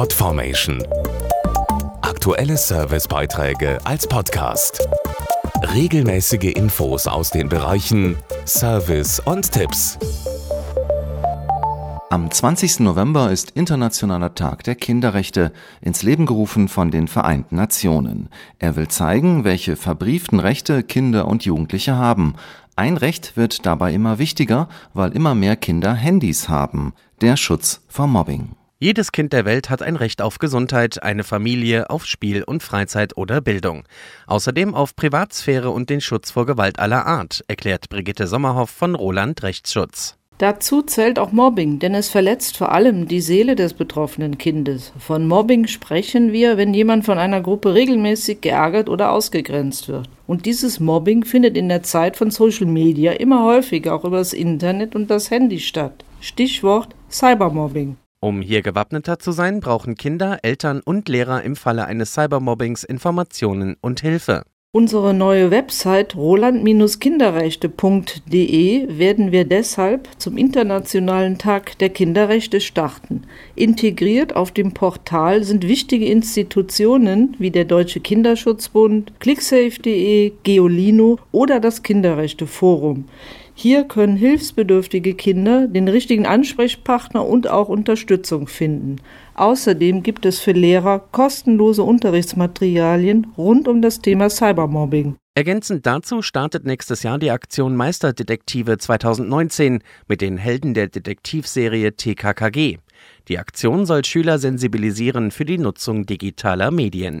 Podformation. Aktuelle Servicebeiträge als Podcast. Regelmäßige Infos aus den Bereichen Service und Tipps. Am 20. November ist Internationaler Tag der Kinderrechte, ins Leben gerufen von den Vereinten Nationen. Er will zeigen, welche verbrieften Rechte Kinder und Jugendliche haben. Ein Recht wird dabei immer wichtiger, weil immer mehr Kinder Handys haben. Der Schutz vor Mobbing. Jedes Kind der Welt hat ein Recht auf Gesundheit, eine Familie, auf Spiel und Freizeit oder Bildung. Außerdem auf Privatsphäre und den Schutz vor Gewalt aller Art, erklärt Brigitte Sommerhoff von Roland Rechtsschutz. Dazu zählt auch Mobbing, denn es verletzt vor allem die Seele des betroffenen Kindes. Von Mobbing sprechen wir, wenn jemand von einer Gruppe regelmäßig geärgert oder ausgegrenzt wird. Und dieses Mobbing findet in der Zeit von Social Media immer häufiger auch über das Internet und das Handy statt. Stichwort Cybermobbing. Um hier gewappneter zu sein, brauchen Kinder, Eltern und Lehrer im Falle eines Cybermobbings Informationen und Hilfe. Unsere neue Website roland-kinderrechte.de werden wir deshalb zum Internationalen Tag der Kinderrechte starten. Integriert auf dem Portal sind wichtige Institutionen wie der Deutsche Kinderschutzbund, clicksafe.de, Geolino oder das Kinderrechteforum. Hier können hilfsbedürftige Kinder den richtigen Ansprechpartner und auch Unterstützung finden. Außerdem gibt es für Lehrer kostenlose Unterrichtsmaterialien rund um das Thema Cybermobbing. Ergänzend dazu startet nächstes Jahr die Aktion Meisterdetektive 2019 mit den Helden der Detektivserie TKKG. Die Aktion soll Schüler sensibilisieren für die Nutzung digitaler Medien.